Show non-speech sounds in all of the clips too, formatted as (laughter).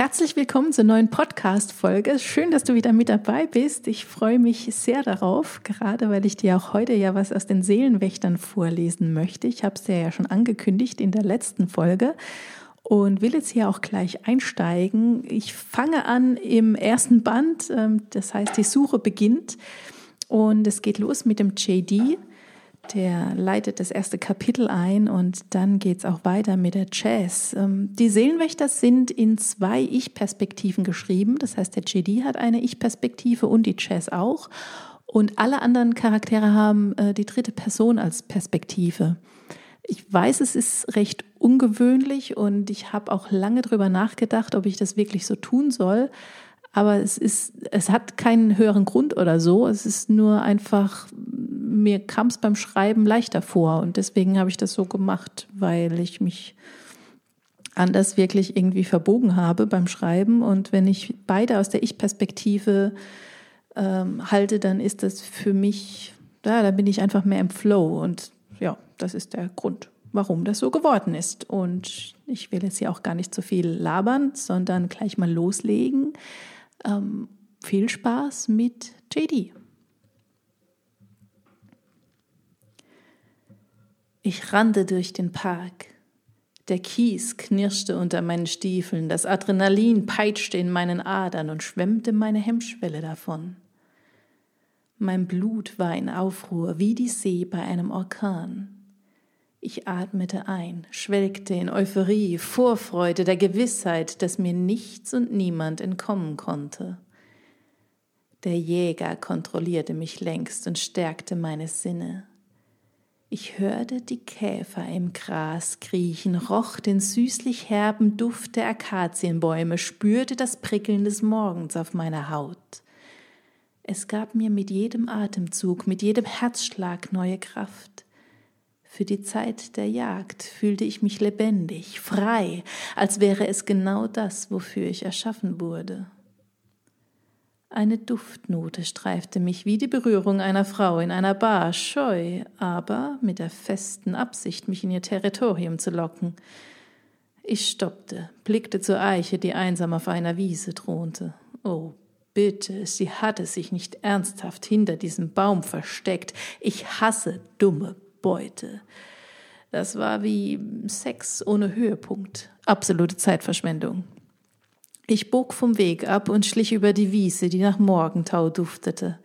Herzlich willkommen zur neuen Podcast-Folge. Schön, dass du wieder mit dabei bist. Ich freue mich sehr darauf, gerade weil ich dir auch heute ja was aus den Seelenwächtern vorlesen möchte. Ich habe es dir ja schon angekündigt in der letzten Folge und will jetzt hier auch gleich einsteigen. Ich fange an im ersten Band, ähm, das heißt, die Suche beginnt und es geht los mit dem JD der leitet das erste Kapitel ein und dann geht es auch weiter mit der Jazz. Ähm, die Seelenwächter sind in zwei Ich-Perspektiven geschrieben. Das heißt, der JD hat eine Ich-Perspektive und die Jazz auch. Und alle anderen Charaktere haben äh, die dritte Person als Perspektive. Ich weiß, es ist recht ungewöhnlich und ich habe auch lange darüber nachgedacht, ob ich das wirklich so tun soll. Aber es ist, es hat keinen höheren Grund oder so. Es ist nur einfach mir kam es beim Schreiben leichter vor und deswegen habe ich das so gemacht, weil ich mich anders wirklich irgendwie verbogen habe beim Schreiben und wenn ich beide aus der Ich-Perspektive ähm, halte, dann ist das für mich, ja, da bin ich einfach mehr im Flow und ja, das ist der Grund, warum das so geworden ist und ich will jetzt hier auch gar nicht zu viel labern, sondern gleich mal loslegen. Ähm, viel Spaß mit JD. Ich rannte durch den Park. Der Kies knirschte unter meinen Stiefeln, das Adrenalin peitschte in meinen Adern und schwemmte meine Hemmschwelle davon. Mein Blut war in Aufruhr wie die See bei einem Orkan. Ich atmete ein, schwelgte in Euphorie, Vorfreude der Gewissheit, dass mir nichts und niemand entkommen konnte. Der Jäger kontrollierte mich längst und stärkte meine Sinne. Ich hörte die Käfer im Gras kriechen, roch den süßlich herben Duft der Akazienbäume, spürte das Prickeln des Morgens auf meiner Haut. Es gab mir mit jedem Atemzug, mit jedem Herzschlag neue Kraft. Für die Zeit der Jagd fühlte ich mich lebendig, frei, als wäre es genau das, wofür ich erschaffen wurde. Eine Duftnote streifte mich wie die Berührung einer Frau in einer Bar, scheu, aber mit der festen Absicht, mich in ihr Territorium zu locken. Ich stoppte, blickte zur Eiche, die einsam auf einer Wiese thronte. Oh, bitte, sie hatte sich nicht ernsthaft hinter diesem Baum versteckt. Ich hasse dumme Beute. Das war wie Sex ohne Höhepunkt. Absolute Zeitverschwendung. Ich bog vom Weg ab und schlich über die Wiese, die nach Morgentau duftete.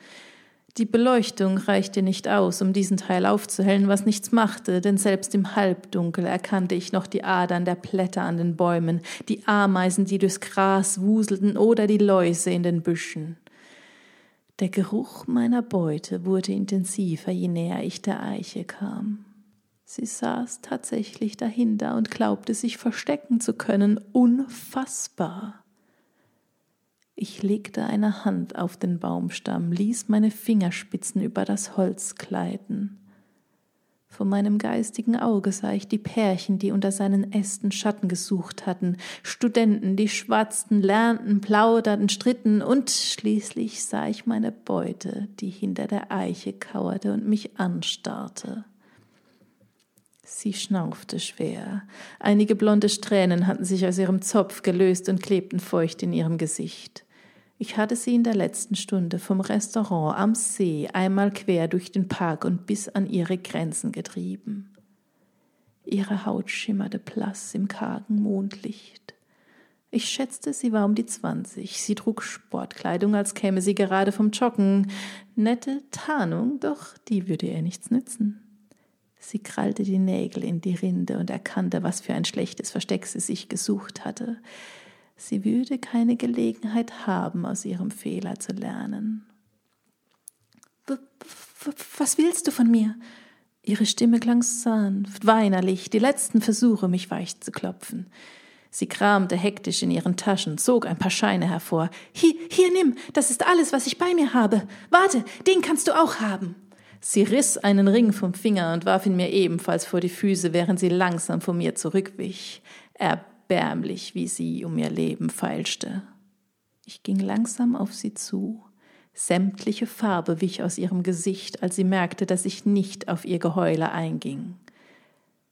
Die Beleuchtung reichte nicht aus, um diesen Teil aufzuhellen, was nichts machte, denn selbst im Halbdunkel erkannte ich noch die Adern der Blätter an den Bäumen, die Ameisen, die durchs Gras wuselten, oder die Läuse in den Büschen. Der Geruch meiner Beute wurde intensiver, je näher ich der Eiche kam. Sie saß tatsächlich dahinter und glaubte sich verstecken zu können. Unfassbar. Ich legte eine Hand auf den Baumstamm, ließ meine Fingerspitzen über das Holz gleiten. Vor meinem geistigen Auge sah ich die Pärchen, die unter seinen Ästen Schatten gesucht hatten, Studenten, die schwatzten, lernten, plauderten, stritten, und schließlich sah ich meine Beute, die hinter der Eiche kauerte und mich anstarrte. Sie schnaufte schwer. Einige blonde Strähnen hatten sich aus ihrem Zopf gelöst und klebten feucht in ihrem Gesicht. Ich hatte sie in der letzten Stunde vom Restaurant am See einmal quer durch den Park und bis an ihre Grenzen getrieben. Ihre Haut schimmerte blass im kargen Mondlicht. Ich schätzte, sie war um die zwanzig. Sie trug Sportkleidung, als käme sie gerade vom Joggen. Nette Tarnung, doch die würde ihr nichts nützen. Sie krallte die Nägel in die Rinde und erkannte, was für ein schlechtes Versteck sie sich gesucht hatte. Sie würde keine Gelegenheit haben, aus ihrem Fehler zu lernen. Was willst du von mir? Ihre Stimme klang sanft, weinerlich, die letzten Versuche, mich weich zu klopfen. Sie kramte hektisch in ihren Taschen, zog ein paar Scheine hervor. Hier, hier nimm, das ist alles, was ich bei mir habe. Warte, den kannst du auch haben. Sie riss einen Ring vom Finger und warf ihn mir ebenfalls vor die Füße, während sie langsam vor mir zurückwich. Er erbärmlich, wie sie um ihr Leben feilschte. Ich ging langsam auf sie zu. Sämtliche Farbe wich aus ihrem Gesicht, als sie merkte, dass ich nicht auf ihr Geheule einging.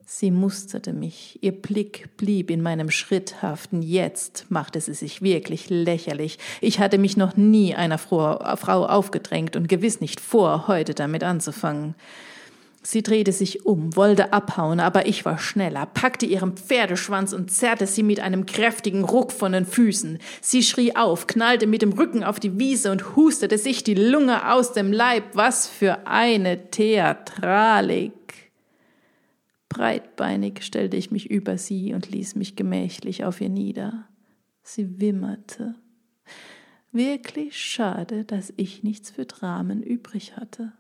Sie musterte mich, ihr Blick blieb in meinem Schritt haften. Jetzt machte sie sich wirklich lächerlich. Ich hatte mich noch nie einer Frau aufgedrängt und gewiss nicht vor, heute damit anzufangen. Sie drehte sich um, wollte abhauen, aber ich war schneller, packte ihren Pferdeschwanz und zerrte sie mit einem kräftigen Ruck von den Füßen. Sie schrie auf, knallte mit dem Rücken auf die Wiese und hustete sich die Lunge aus dem Leib. Was für eine Theatralik! Breitbeinig stellte ich mich über sie und ließ mich gemächlich auf ihr nieder. Sie wimmerte. Wirklich schade, dass ich nichts für Dramen übrig hatte.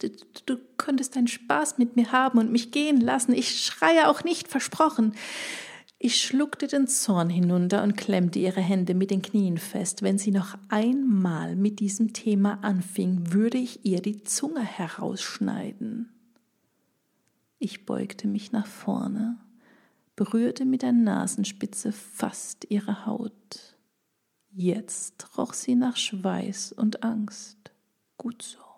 Du, du, könntest deinen Spaß mit mir haben und mich gehen lassen. Ich schreie auch nicht, versprochen. Ich schluckte den Zorn hinunter und klemmte ihre Hände mit den Knien fest. Wenn sie noch einmal mit diesem Thema anfing, würde ich ihr die Zunge herausschneiden. Ich beugte mich nach vorne, berührte mit der Nasenspitze fast ihre Haut. Jetzt roch sie nach Schweiß und Angst. Gut so.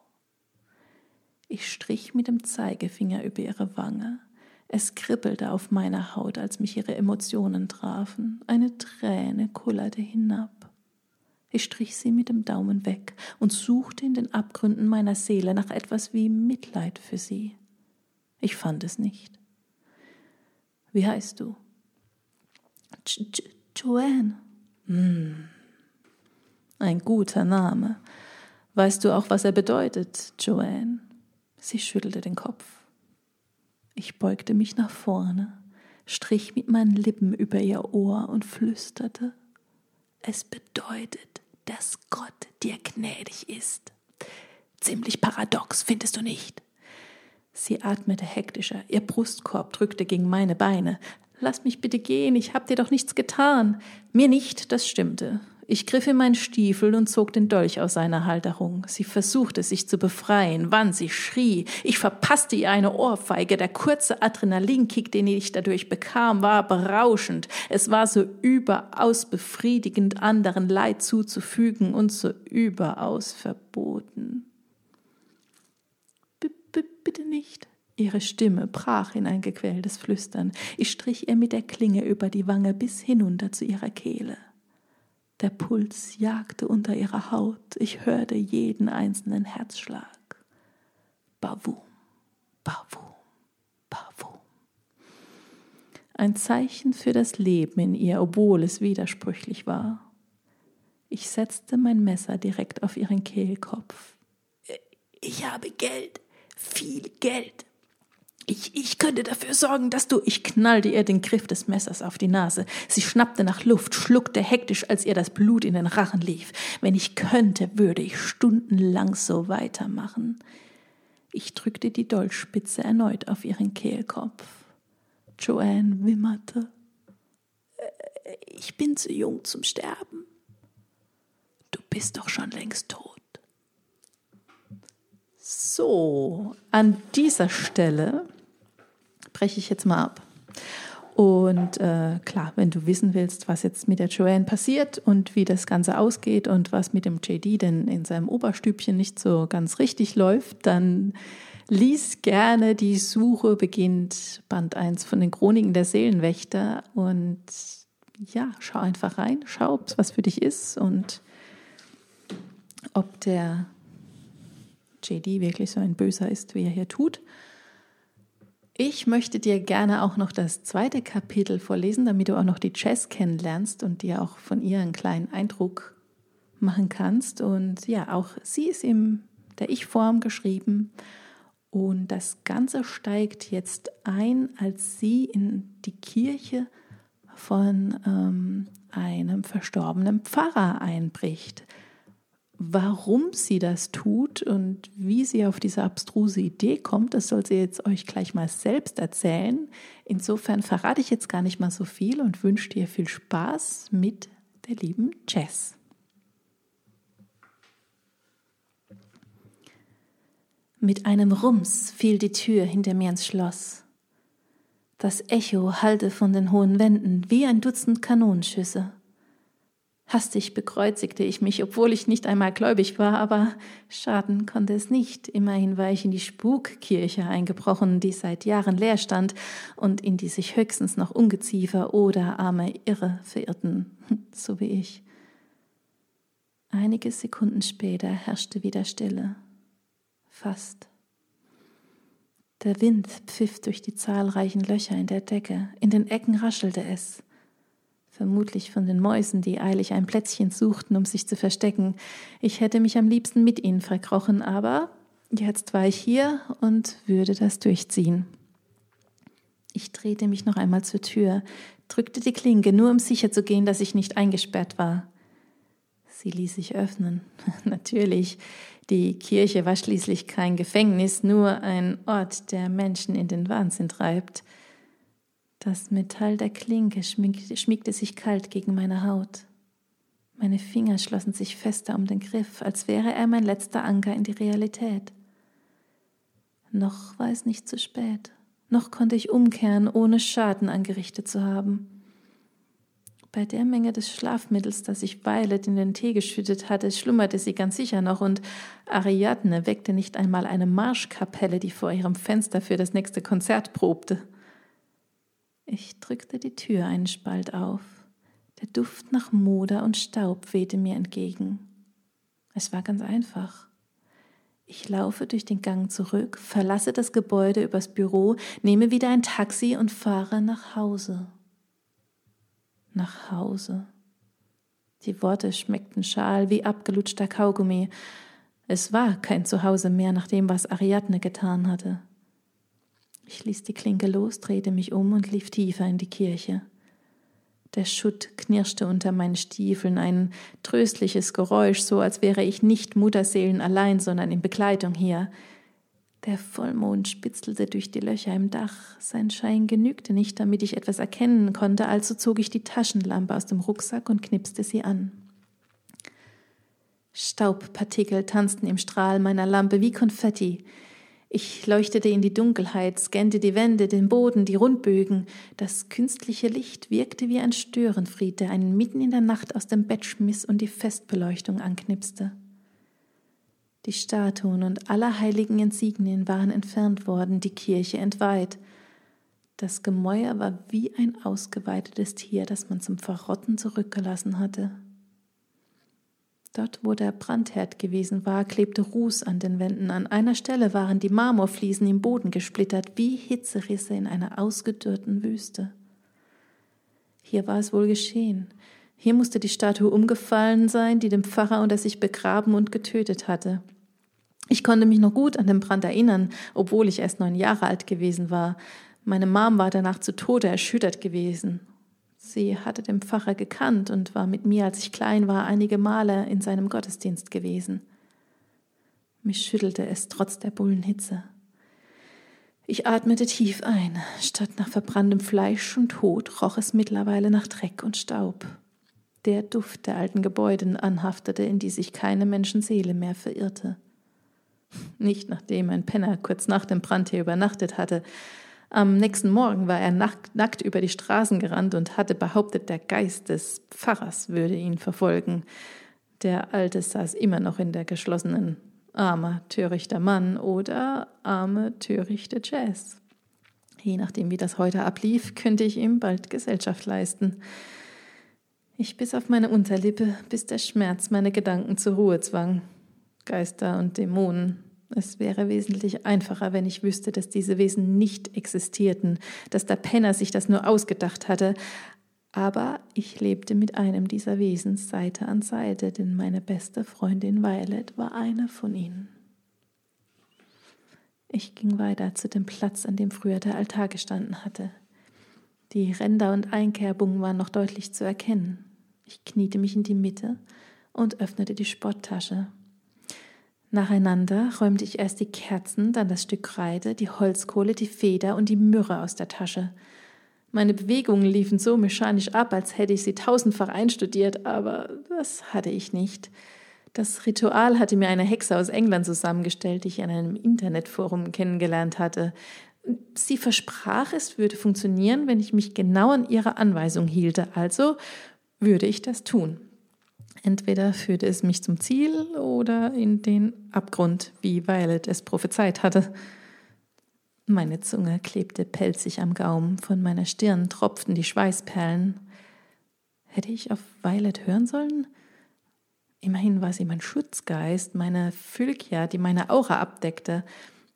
Ich strich mit dem Zeigefinger über ihre Wange. Es kribbelte auf meiner Haut, als mich ihre Emotionen trafen. Eine Träne kullerte hinab. Ich strich sie mit dem Daumen weg und suchte in den Abgründen meiner Seele nach etwas wie Mitleid für sie. Ich fand es nicht. Wie heißt du? Joanne. Hm. Ein guter Name. Weißt du auch, was er bedeutet, Joanne? Sie schüttelte den Kopf. Ich beugte mich nach vorne, strich mit meinen Lippen über ihr Ohr und flüsterte Es bedeutet, dass Gott dir gnädig ist. Ziemlich paradox, findest du nicht? Sie atmete hektischer, ihr Brustkorb drückte gegen meine Beine. Lass mich bitte gehen, ich hab dir doch nichts getan. Mir nicht, das stimmte. Ich griff in meinen Stiefel und zog den Dolch aus seiner Halterung. Sie versuchte sich zu befreien, wann sie schrie. Ich verpasste ihr eine Ohrfeige. Der kurze Adrenalinkick, den ich dadurch bekam, war berauschend. Es war so überaus befriedigend, anderen Leid zuzufügen und so überaus verboten bitte nicht. Ihre Stimme brach in ein gequältes Flüstern. Ich strich ihr mit der Klinge über die Wange bis hinunter zu ihrer Kehle. Der Puls jagte unter ihrer Haut. Ich hörte jeden einzelnen Herzschlag. Bavum, bavum, bavum. Ein Zeichen für das Leben in ihr, obwohl es widersprüchlich war. Ich setzte mein Messer direkt auf ihren Kehlkopf. Ich habe Geld, viel Geld. Ich, ich könnte dafür sorgen, dass du. Ich knallte ihr den Griff des Messers auf die Nase. Sie schnappte nach Luft, schluckte hektisch, als ihr das Blut in den Rachen lief. Wenn ich könnte, würde ich stundenlang so weitermachen. Ich drückte die Dolchspitze erneut auf ihren Kehlkopf. Joanne wimmerte. Äh, ich bin zu jung zum Sterben. Du bist doch schon längst tot. So, an dieser Stelle breche ich jetzt mal ab. Und äh, klar, wenn du wissen willst, was jetzt mit der Joanne passiert und wie das Ganze ausgeht und was mit dem JD denn in seinem Oberstübchen nicht so ganz richtig läuft, dann lies gerne die Suche beginnt Band 1 von den Chroniken der Seelenwächter und ja, schau einfach rein, schau, ob es was für dich ist und ob der JD wirklich so ein Böser ist, wie er hier tut. Ich möchte dir gerne auch noch das zweite Kapitel vorlesen, damit du auch noch die Jess kennenlernst und dir auch von ihr einen kleinen Eindruck machen kannst. Und ja, auch sie ist in der Ich-Form geschrieben. Und das Ganze steigt jetzt ein, als sie in die Kirche von ähm, einem verstorbenen Pfarrer einbricht. Warum sie das tut und wie sie auf diese abstruse Idee kommt, das soll sie jetzt euch gleich mal selbst erzählen. Insofern verrate ich jetzt gar nicht mal so viel und wünsche dir viel Spaß mit der lieben Jess. Mit einem Rums fiel die Tür hinter mir ins Schloss. Das Echo hallte von den hohen Wänden wie ein Dutzend Kanonenschüsse. Hastig bekreuzigte ich mich, obwohl ich nicht einmal gläubig war, aber schaden konnte es nicht. Immerhin war ich in die Spukkirche eingebrochen, die seit Jahren leer stand und in die sich höchstens noch Ungeziefer oder arme Irre verirrten, (laughs) so wie ich. Einige Sekunden später herrschte wieder Stille. Fast. Der Wind pfiff durch die zahlreichen Löcher in der Decke, in den Ecken raschelte es vermutlich von den Mäusen, die eilig ein Plätzchen suchten, um sich zu verstecken. Ich hätte mich am liebsten mit ihnen verkrochen, aber jetzt war ich hier und würde das durchziehen. Ich drehte mich noch einmal zur Tür, drückte die Klinke, nur um sicher zu gehen, dass ich nicht eingesperrt war. Sie ließ sich öffnen. (laughs) Natürlich, die Kirche war schließlich kein Gefängnis, nur ein Ort, der Menschen in den Wahnsinn treibt. Das Metall der Klinke schmiegte sich kalt gegen meine Haut. Meine Finger schlossen sich fester um den Griff, als wäre er mein letzter Anker in die Realität. Noch war es nicht zu spät, noch konnte ich umkehren, ohne Schaden angerichtet zu haben. Bei der Menge des Schlafmittels, das ich Violet in den Tee geschüttet hatte, schlummerte sie ganz sicher noch, und Ariadne weckte nicht einmal eine Marschkapelle, die vor ihrem Fenster für das nächste Konzert probte. Ich drückte die Tür einen Spalt auf. Der Duft nach Moder und Staub wehte mir entgegen. Es war ganz einfach. Ich laufe durch den Gang zurück, verlasse das Gebäude übers Büro, nehme wieder ein Taxi und fahre nach Hause. Nach Hause. Die Worte schmeckten schal wie abgelutschter Kaugummi. Es war kein Zuhause mehr nach dem, was Ariadne getan hatte. Ich ließ die Klinke los, drehte mich um und lief tiefer in die Kirche. Der Schutt knirschte unter meinen Stiefeln, ein tröstliches Geräusch, so als wäre ich nicht Mutterseelen allein, sondern in Begleitung hier. Der Vollmond spitzelte durch die Löcher im Dach. Sein Schein genügte nicht, damit ich etwas erkennen konnte, also zog ich die Taschenlampe aus dem Rucksack und knipste sie an. Staubpartikel tanzten im Strahl meiner Lampe wie Konfetti. Ich leuchtete in die Dunkelheit, scannte die Wände, den Boden, die Rundbögen. Das künstliche Licht wirkte wie ein Störenfried, der einen mitten in der Nacht aus dem Bett schmiss und die Festbeleuchtung anknipste. Die Statuen und allerheiligen Insignien waren entfernt worden, die Kirche entweiht. Das Gemäuer war wie ein ausgeweitetes Tier, das man zum Verrotten zurückgelassen hatte. Dort, wo der Brandherd gewesen war, klebte Ruß an den Wänden. An einer Stelle waren die Marmorfliesen im Boden gesplittert, wie Hitzerisse in einer ausgedörrten Wüste. Hier war es wohl geschehen. Hier musste die Statue umgefallen sein, die dem Pfarrer unter sich begraben und getötet hatte. Ich konnte mich noch gut an den Brand erinnern, obwohl ich erst neun Jahre alt gewesen war. Meine Mom war danach zu Tode erschüttert gewesen Sie hatte den Pfarrer gekannt und war mit mir, als ich klein war, einige Male in seinem Gottesdienst gewesen. Mich schüttelte es trotz der Bullenhitze. Ich atmete tief ein. Statt nach verbranntem Fleisch und Tod roch es mittlerweile nach Dreck und Staub. Der Duft der alten Gebäude anhaftete, in die sich keine Menschenseele mehr verirrte. Nicht nachdem ein Penner kurz nach dem Brand hier übernachtet hatte, am nächsten Morgen war er nackt, über die Straßen gerannt und hatte behauptet, der Geist des Pfarrers würde ihn verfolgen. Der Alte saß immer noch in der geschlossenen armer, törichter Mann oder arme, törichte Jazz. Je nachdem, wie das heute ablief, könnte ich ihm bald Gesellschaft leisten. Ich biss auf meine Unterlippe, bis der Schmerz meine Gedanken zur Ruhe zwang. Geister und Dämonen, es wäre wesentlich einfacher, wenn ich wüsste, dass diese Wesen nicht existierten, dass der Penner sich das nur ausgedacht hatte. Aber ich lebte mit einem dieser Wesen Seite an Seite, denn meine beste Freundin Violet war eine von ihnen. Ich ging weiter zu dem Platz, an dem früher der Altar gestanden hatte. Die Ränder und Einkerbungen waren noch deutlich zu erkennen. Ich kniete mich in die Mitte und öffnete die Sporttasche. Nacheinander räumte ich erst die Kerzen, dann das Stück Kreide, die Holzkohle, die Feder und die Myrrhe aus der Tasche. Meine Bewegungen liefen so mechanisch ab, als hätte ich sie tausendfach einstudiert, aber das hatte ich nicht. Das Ritual hatte mir eine Hexe aus England zusammengestellt, die ich in einem Internetforum kennengelernt hatte. Sie versprach, es würde funktionieren, wenn ich mich genau an ihre Anweisung hielte, also würde ich das tun. Entweder führte es mich zum Ziel oder in den Abgrund, wie Violet es prophezeit hatte. Meine Zunge klebte pelzig am Gaumen, von meiner Stirn tropften die Schweißperlen. Hätte ich auf Violet hören sollen? Immerhin war sie mein Schutzgeist, meine Phylkia, die meine Aura abdeckte,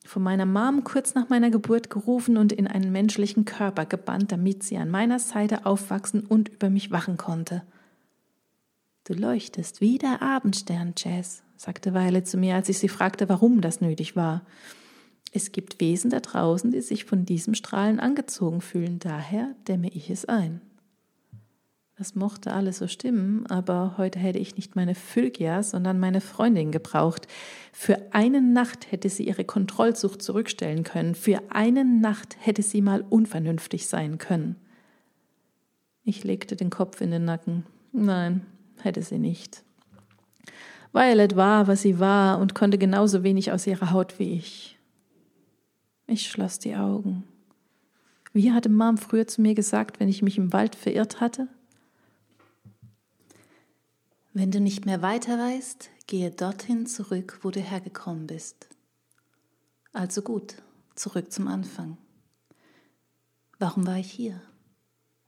von meiner Mom kurz nach meiner Geburt gerufen und in einen menschlichen Körper gebannt, damit sie an meiner Seite aufwachsen und über mich wachen konnte. Du leuchtest wie der Abendstern, Jazz, sagte Weile zu mir, als ich sie fragte, warum das nötig war. Es gibt Wesen da draußen, die sich von diesem Strahlen angezogen fühlen, daher dämme ich es ein. Das mochte alles so stimmen, aber heute hätte ich nicht meine Phylgia, sondern meine Freundin gebraucht. Für eine Nacht hätte sie ihre Kontrollsucht zurückstellen können, für eine Nacht hätte sie mal unvernünftig sein können. Ich legte den Kopf in den Nacken. Nein, hätte sie nicht. Violet war, was sie war und konnte genauso wenig aus ihrer Haut wie ich. Ich schloss die Augen. Wie hatte Mom früher zu mir gesagt, wenn ich mich im Wald verirrt hatte? Wenn du nicht mehr weiter weißt, gehe dorthin zurück, wo du hergekommen bist. Also gut, zurück zum Anfang. Warum war ich hier?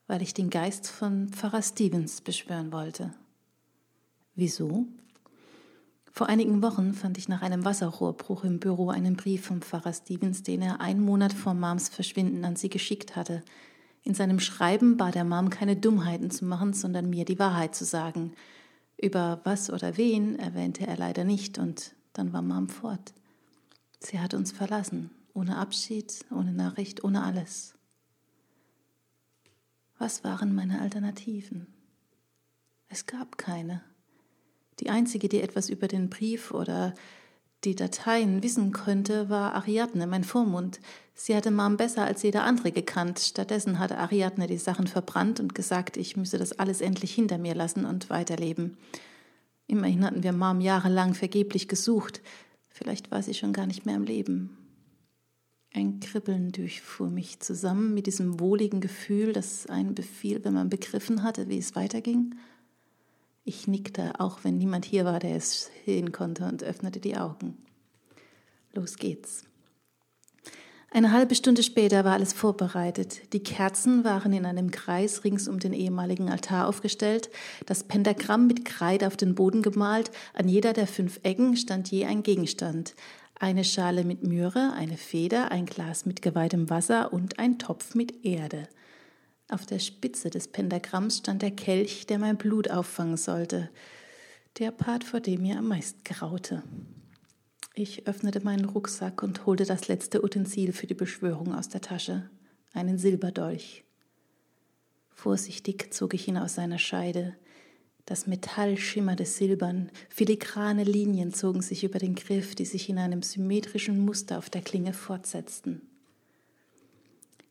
Weil ich den Geist von Pfarrer Stevens beschwören wollte. Wieso? Vor einigen Wochen fand ich nach einem Wasserrohrbruch im Büro einen Brief vom Pfarrer Stevens, den er einen Monat vor Mams Verschwinden an sie geschickt hatte. In seinem Schreiben bat er Mom, keine Dummheiten zu machen, sondern mir die Wahrheit zu sagen. Über was oder wen erwähnte er leider nicht, und dann war Mom fort. Sie hat uns verlassen, ohne Abschied, ohne Nachricht, ohne alles. Was waren meine Alternativen? Es gab keine. Die einzige, die etwas über den Brief oder die Dateien wissen könnte, war Ariadne, mein Vormund. Sie hatte Mom besser als jeder andere gekannt. Stattdessen hatte Ariadne die Sachen verbrannt und gesagt, ich müsse das alles endlich hinter mir lassen und weiterleben. Immerhin hatten wir Mom jahrelang vergeblich gesucht. Vielleicht war sie schon gar nicht mehr am Leben. Ein Kribbeln durchfuhr mich zusammen mit diesem wohligen Gefühl, das einen befiel, wenn man begriffen hatte, wie es weiterging. Ich nickte, auch wenn niemand hier war, der es sehen konnte, und öffnete die Augen. Los geht's. Eine halbe Stunde später war alles vorbereitet. Die Kerzen waren in einem Kreis rings um den ehemaligen Altar aufgestellt, das Pentagramm mit Kreide auf den Boden gemalt, an jeder der fünf Ecken stand je ein Gegenstand. Eine Schale mit Myrrhe, eine Feder, ein Glas mit geweihtem Wasser und ein Topf mit Erde. Auf der Spitze des Pentagramms stand der Kelch, der mein Blut auffangen sollte, der Part, vor dem mir am meisten graute. Ich öffnete meinen Rucksack und holte das letzte Utensil für die Beschwörung aus der Tasche, einen Silberdolch. Vorsichtig zog ich ihn aus seiner Scheide. Das Metall schimmerte silbern, filigrane Linien zogen sich über den Griff, die sich in einem symmetrischen Muster auf der Klinge fortsetzten.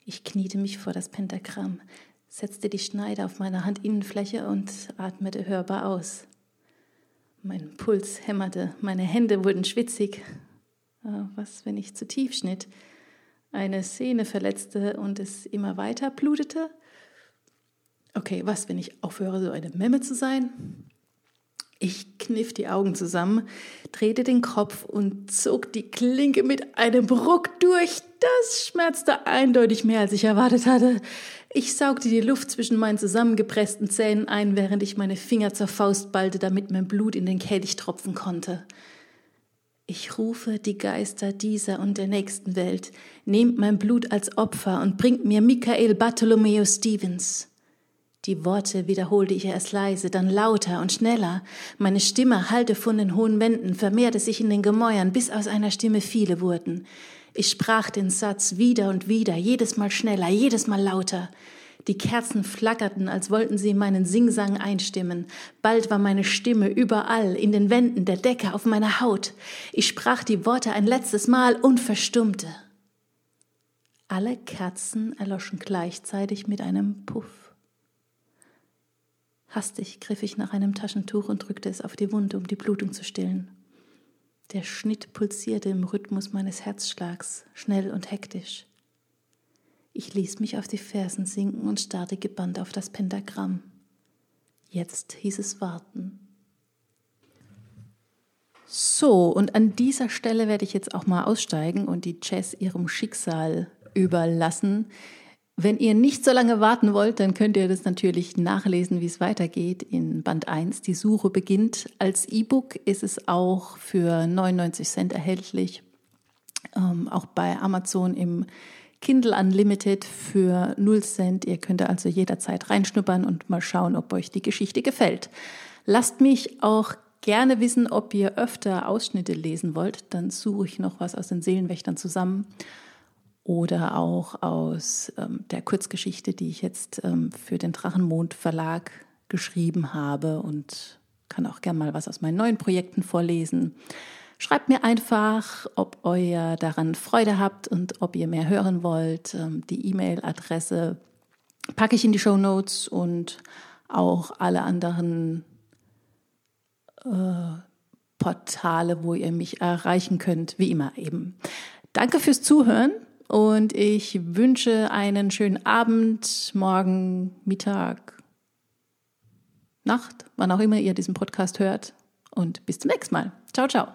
Ich kniete mich vor das Pentagramm, setzte die Schneide auf meine Handinnenfläche und atmete hörbar aus. Mein Puls hämmerte, meine Hände wurden schwitzig. Ah, was, wenn ich zu tief schnitt? Eine Sehne verletzte und es immer weiter blutete? Okay, was, wenn ich aufhöre, so eine Memme zu sein? Ich kniff die Augen zusammen, drehte den Kopf und zog die Klinke mit einem Ruck durch. Das schmerzte eindeutig mehr, als ich erwartet hatte. Ich saugte die Luft zwischen meinen zusammengepressten Zähnen ein, während ich meine Finger zur Faust ballte, damit mein Blut in den Kelch tropfen konnte. Ich rufe die Geister dieser und der nächsten Welt, nehmt mein Blut als Opfer und bringt mir Michael Bartholomew Stevens. Die Worte wiederholte ich erst leise, dann lauter und schneller. Meine Stimme hallte von den hohen Wänden, vermehrte sich in den Gemäuern, bis aus einer Stimme viele wurden. Ich sprach den Satz wieder und wieder, jedes Mal schneller, jedes Mal lauter. Die Kerzen flackerten, als wollten sie meinen Singsang einstimmen. Bald war meine Stimme überall, in den Wänden, der Decke, auf meiner Haut. Ich sprach die Worte ein letztes Mal und verstummte. Alle Kerzen erloschen gleichzeitig mit einem Puff. Hastig griff ich nach einem Taschentuch und drückte es auf die Wunde, um die Blutung zu stillen. Der Schnitt pulsierte im Rhythmus meines Herzschlags, schnell und hektisch. Ich ließ mich auf die Fersen sinken und starrte gebannt auf das Pentagramm. Jetzt hieß es warten. So, und an dieser Stelle werde ich jetzt auch mal aussteigen und die Jazz ihrem Schicksal überlassen. Wenn ihr nicht so lange warten wollt, dann könnt ihr das natürlich nachlesen, wie es weitergeht in Band 1. Die Suche beginnt. Als E-Book ist es auch für 99 Cent erhältlich. Ähm, auch bei Amazon im Kindle Unlimited für 0 Cent. Ihr könnt also jederzeit reinschnuppern und mal schauen, ob euch die Geschichte gefällt. Lasst mich auch gerne wissen, ob ihr öfter Ausschnitte lesen wollt. Dann suche ich noch was aus den Seelenwächtern zusammen oder auch aus ähm, der Kurzgeschichte, die ich jetzt ähm, für den Drachenmond Verlag geschrieben habe und kann auch gerne mal was aus meinen neuen Projekten vorlesen. Schreibt mir einfach, ob ihr daran Freude habt und ob ihr mehr hören wollt. Ähm, die E-Mail-Adresse packe ich in die Show Notes und auch alle anderen äh, Portale, wo ihr mich erreichen könnt, wie immer eben. Danke fürs Zuhören und ich wünsche einen schönen Abend, Morgen, Mittag, Nacht, wann auch immer ihr diesen Podcast hört. Und bis zum nächsten Mal. Ciao, ciao.